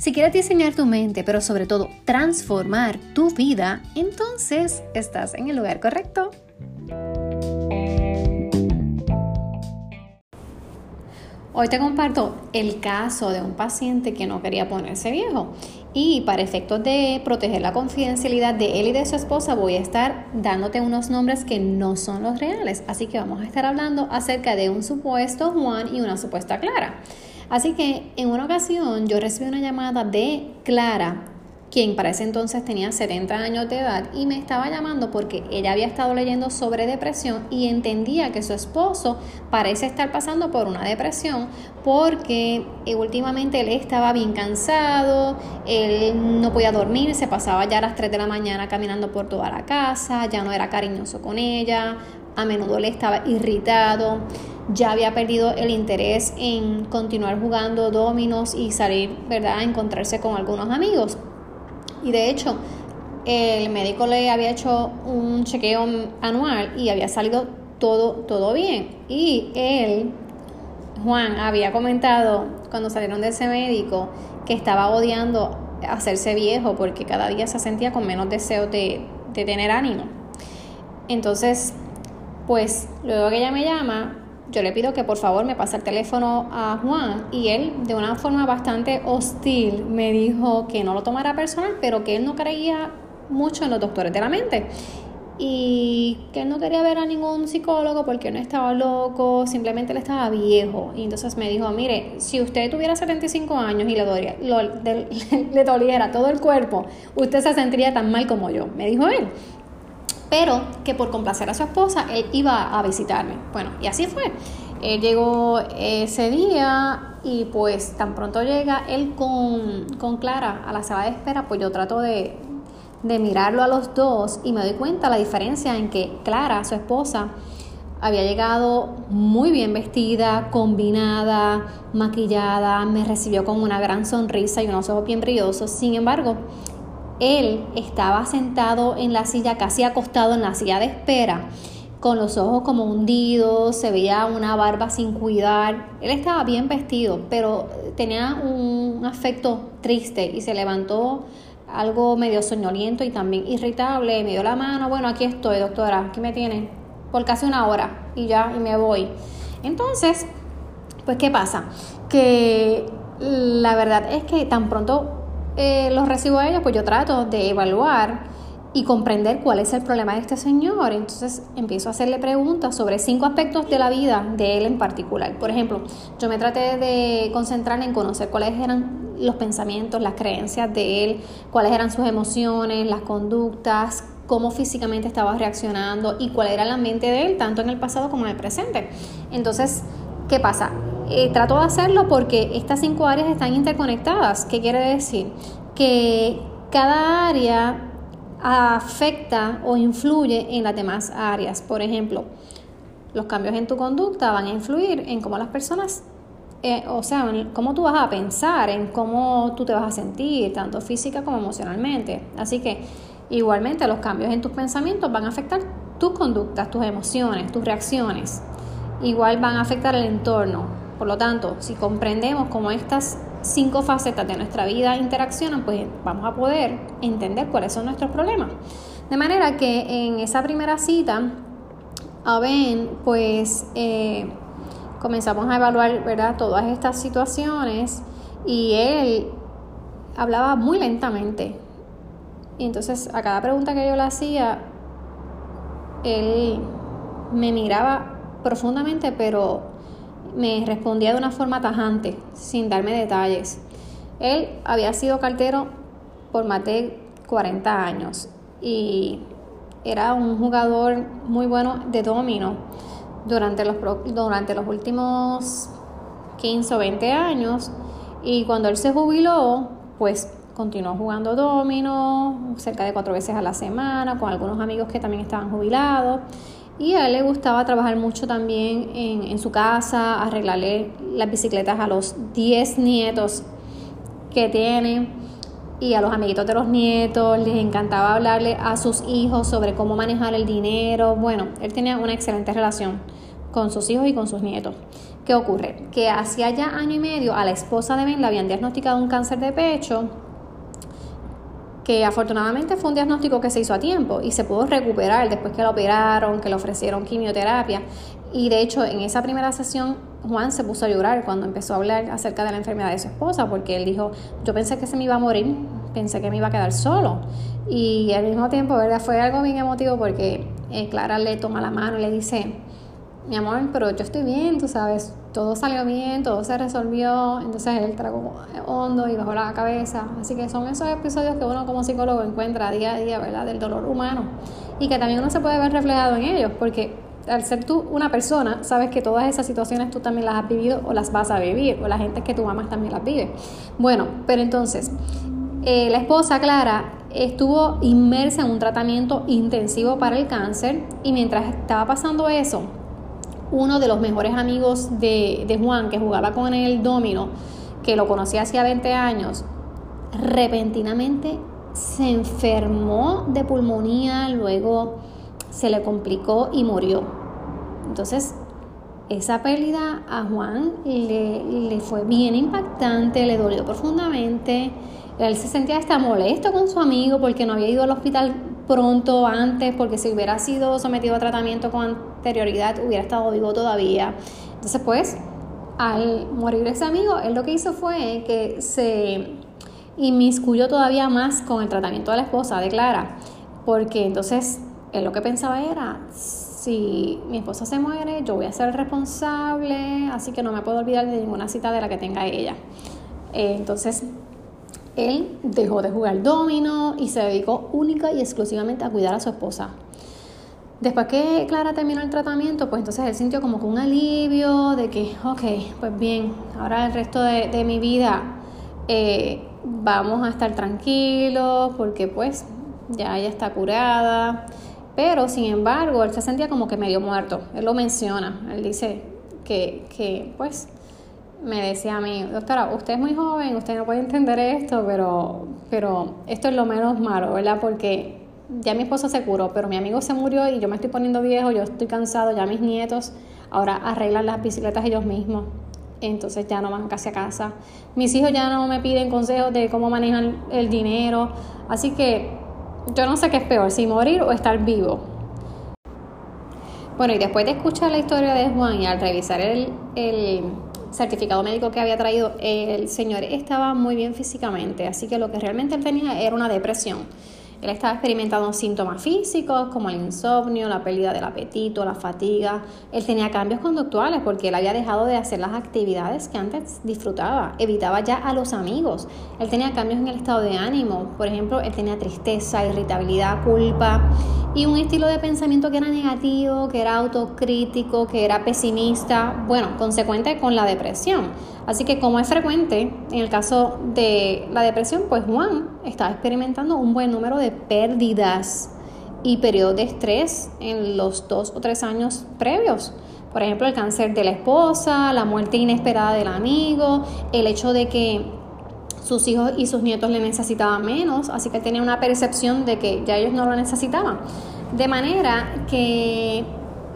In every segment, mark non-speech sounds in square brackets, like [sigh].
Si quieres diseñar tu mente, pero sobre todo transformar tu vida, entonces estás en el lugar correcto. Hoy te comparto el caso de un paciente que no quería ponerse viejo y para efectos de proteger la confidencialidad de él y de su esposa voy a estar dándote unos nombres que no son los reales. Así que vamos a estar hablando acerca de un supuesto Juan y una supuesta Clara. Así que en una ocasión yo recibí una llamada de Clara, quien para ese entonces tenía 70 años de edad y me estaba llamando porque ella había estado leyendo sobre depresión y entendía que su esposo parece estar pasando por una depresión porque eh, últimamente él estaba bien cansado, él no podía dormir, se pasaba ya a las 3 de la mañana caminando por toda la casa, ya no era cariñoso con ella, a menudo le estaba irritado ya había perdido el interés en continuar jugando dominos y salir, ¿verdad?, a encontrarse con algunos amigos. Y de hecho, el médico le había hecho un chequeo anual y había salido todo, todo bien. Y él, Juan, había comentado cuando salieron de ese médico que estaba odiando hacerse viejo porque cada día se sentía con menos deseo de, de tener ánimo. Entonces, pues luego que ella me llama, yo le pido que por favor me pase el teléfono a Juan. Y él de una forma bastante hostil me dijo que no lo tomara personal, pero que él no creía mucho en los doctores de la mente. Y que él no quería ver a ningún psicólogo porque no estaba loco, simplemente él estaba viejo. Y entonces me dijo, mire, si usted tuviera 75 años y le, doliera, [laughs] le doliera todo el cuerpo, usted se sentiría tan mal como yo, me dijo él pero que por complacer a su esposa él iba a visitarme. Bueno, y así fue. Él llegó ese día y pues tan pronto llega él con, Clara a la sala de espera, pues yo trato de, de mirarlo a los dos y me doy cuenta la diferencia en que Clara, su esposa, había llegado muy bien vestida, combinada, maquillada, me recibió con una gran sonrisa y unos ojos bien brillosos. Sin embargo, él estaba sentado en la silla, casi acostado en la silla de espera, con los ojos como hundidos, se veía una barba sin cuidar. Él estaba bien vestido, pero tenía un aspecto triste y se levantó algo medio soñoliento y también irritable. Me dio la mano, bueno, aquí estoy, doctora, aquí me tiene, por casi una hora y ya, y me voy. Entonces, pues, ¿qué pasa? Que la verdad es que tan pronto eh, los recibo a ellos, pues yo trato de evaluar y comprender cuál es el problema de este señor. Entonces empiezo a hacerle preguntas sobre cinco aspectos de la vida de él en particular. Por ejemplo, yo me traté de concentrar en conocer cuáles eran los pensamientos, las creencias de él, cuáles eran sus emociones, las conductas, cómo físicamente estaba reaccionando y cuál era la mente de él, tanto en el pasado como en el presente. Entonces, ¿qué pasa? Eh, trato de hacerlo porque estas cinco áreas están interconectadas. ¿Qué quiere decir? Que cada área afecta o influye en las demás áreas. Por ejemplo, los cambios en tu conducta van a influir en cómo las personas, eh, o sea, en cómo tú vas a pensar, en cómo tú te vas a sentir, tanto física como emocionalmente. Así que igualmente los cambios en tus pensamientos van a afectar tus conductas, tus emociones, tus reacciones. Igual van a afectar el entorno, por lo tanto, si comprendemos cómo estas cinco facetas de nuestra vida interaccionan, pues vamos a poder entender cuáles son nuestros problemas. De manera que en esa primera cita, a Ben, pues eh, comenzamos a evaluar ¿verdad? todas estas situaciones y él hablaba muy lentamente. Y entonces a cada pregunta que yo le hacía, él me miraba profundamente, pero me respondía de una forma tajante, sin darme detalles. Él había sido cartero por más de 40 años y era un jugador muy bueno de domino durante los, durante los últimos 15 o 20 años y cuando él se jubiló, pues continuó jugando domino cerca de cuatro veces a la semana con algunos amigos que también estaban jubilados. Y a él le gustaba trabajar mucho también en, en su casa, arreglarle las bicicletas a los 10 nietos que tiene y a los amiguitos de los nietos, les encantaba hablarle a sus hijos sobre cómo manejar el dinero. Bueno, él tenía una excelente relación con sus hijos y con sus nietos. ¿Qué ocurre? Que hacía ya año y medio a la esposa de Ben le habían diagnosticado un cáncer de pecho que afortunadamente fue un diagnóstico que se hizo a tiempo y se pudo recuperar después que la operaron, que le ofrecieron quimioterapia. Y de hecho, en esa primera sesión, Juan se puso a llorar cuando empezó a hablar acerca de la enfermedad de su esposa, porque él dijo, yo pensé que se me iba a morir, pensé que me iba a quedar solo. Y al mismo tiempo, ¿verdad? Fue algo bien emotivo porque eh, Clara le toma la mano y le dice, mi amor, pero yo estoy bien, tú sabes, todo salió bien, todo se resolvió, entonces él tragó hondo y bajó la cabeza. Así que son esos episodios que uno como psicólogo encuentra día a día, ¿verdad? Del dolor humano y que también uno se puede ver reflejado en ellos, porque al ser tú una persona, sabes que todas esas situaciones tú también las has vivido o las vas a vivir, o la gente que tú amas también las vive. Bueno, pero entonces, eh, la esposa Clara estuvo inmersa en un tratamiento intensivo para el cáncer y mientras estaba pasando eso, uno de los mejores amigos de, de Juan, que jugaba con el domino, que lo conocía hacía 20 años, repentinamente se enfermó de pulmonía, luego se le complicó y murió. Entonces, esa pérdida a Juan le, le, fue bien impactante, le dolió profundamente. Él se sentía hasta molesto con su amigo porque no había ido al hospital pronto antes, porque si hubiera sido sometido a tratamiento con hubiera estado vivo todavía. Entonces, pues, al morir ese amigo, él lo que hizo fue que se inmiscuyó todavía más con el tratamiento de la esposa de Clara, porque entonces él lo que pensaba era, si mi esposa se muere, yo voy a ser responsable, así que no me puedo olvidar de ninguna cita de la que tenga ella. Eh, entonces, él dejó de jugar domino y se dedicó única y exclusivamente a cuidar a su esposa. Después que Clara terminó el tratamiento, pues entonces él sintió como que un alivio de que, ok, pues bien, ahora el resto de, mi vida eh, vamos a estar tranquilos porque pues ya ella está curada. Pero sin embargo, él se sentía como que medio muerto. Él lo menciona. Él dice que, que pues me decía a mí, doctora, usted es muy joven, usted no puede entender esto, pero, pero esto es lo menos malo, ¿verdad? Porque ya mi esposo se curó, pero mi amigo se murió y yo me estoy poniendo viejo, yo estoy cansado, ya mis nietos ahora arreglan las bicicletas ellos mismos, entonces ya no van casi a casa. Mis hijos ya no me piden consejos de cómo manejan el dinero, así que yo no sé qué es peor, si morir o estar vivo. Bueno, y después de escuchar la historia de Juan y al revisar el, el certificado médico que había traído, el señor estaba muy bien físicamente, así que lo que realmente él tenía era una depresión. Él estaba experimentando síntomas físicos como el insomnio, la pérdida del apetito, la fatiga. Él tenía cambios conductuales porque él había dejado de hacer las actividades que antes disfrutaba. Evitaba ya a los amigos. Él tenía cambios en el estado de ánimo. Por ejemplo, él tenía tristeza, irritabilidad, culpa y un estilo de pensamiento que era negativo, que era autocrítico, que era pesimista. Bueno, consecuente con la depresión. Así que como es frecuente en el caso de la depresión, pues Juan estaba experimentando un buen número de pérdidas y periodos de estrés en los dos o tres años previos. Por ejemplo, el cáncer de la esposa, la muerte inesperada del amigo, el hecho de que sus hijos y sus nietos le necesitaban menos, así que tenía una percepción de que ya ellos no lo necesitaban. De manera que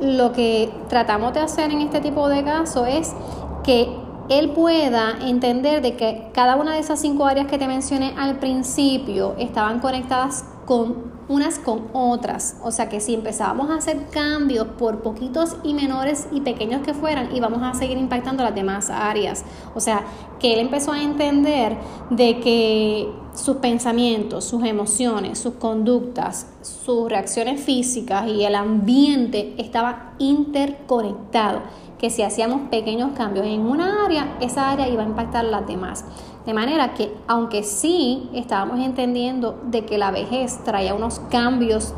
lo que tratamos de hacer en este tipo de casos es que él pueda entender de que cada una de esas cinco áreas que te mencioné al principio estaban conectadas con unas con otras. O sea que si empezábamos a hacer cambios por poquitos y menores y pequeños que fueran, íbamos a seguir impactando las demás áreas. O sea que él empezó a entender de que sus pensamientos, sus emociones, sus conductas, sus reacciones físicas y el ambiente estaban interconectados que si hacíamos pequeños cambios en una área, esa área iba a impactar las demás. De manera que, aunque sí estábamos entendiendo de que la vejez traía unos cambios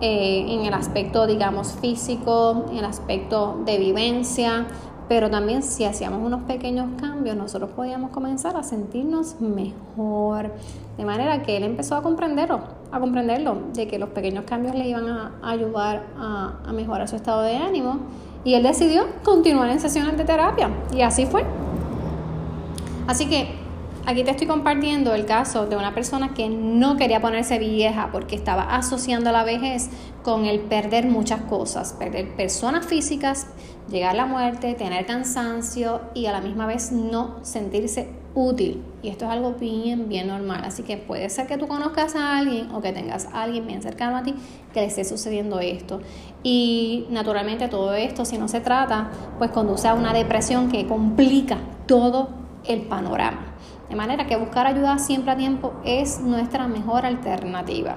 eh, en el aspecto, digamos, físico, en el aspecto de vivencia, pero también si hacíamos unos pequeños cambios, nosotros podíamos comenzar a sentirnos mejor. De manera que él empezó a comprenderlo, a comprenderlo, de que los pequeños cambios le iban a ayudar a, mejorar su estado de ánimo. Y él decidió continuar en sesiones de terapia. Y así fue. Así que Aquí te estoy compartiendo el caso de una persona que no quería ponerse vieja porque estaba asociando la vejez con el perder muchas cosas, perder personas físicas, llegar a la muerte, tener cansancio y a la misma vez no sentirse útil. Y esto es algo bien, bien normal. Así que puede ser que tú conozcas a alguien o que tengas a alguien bien cercano a ti que le esté sucediendo esto. Y naturalmente todo esto, si no se trata, pues conduce a una depresión que complica todo el panorama. De manera que buscar ayuda siempre a tiempo es nuestra mejor alternativa.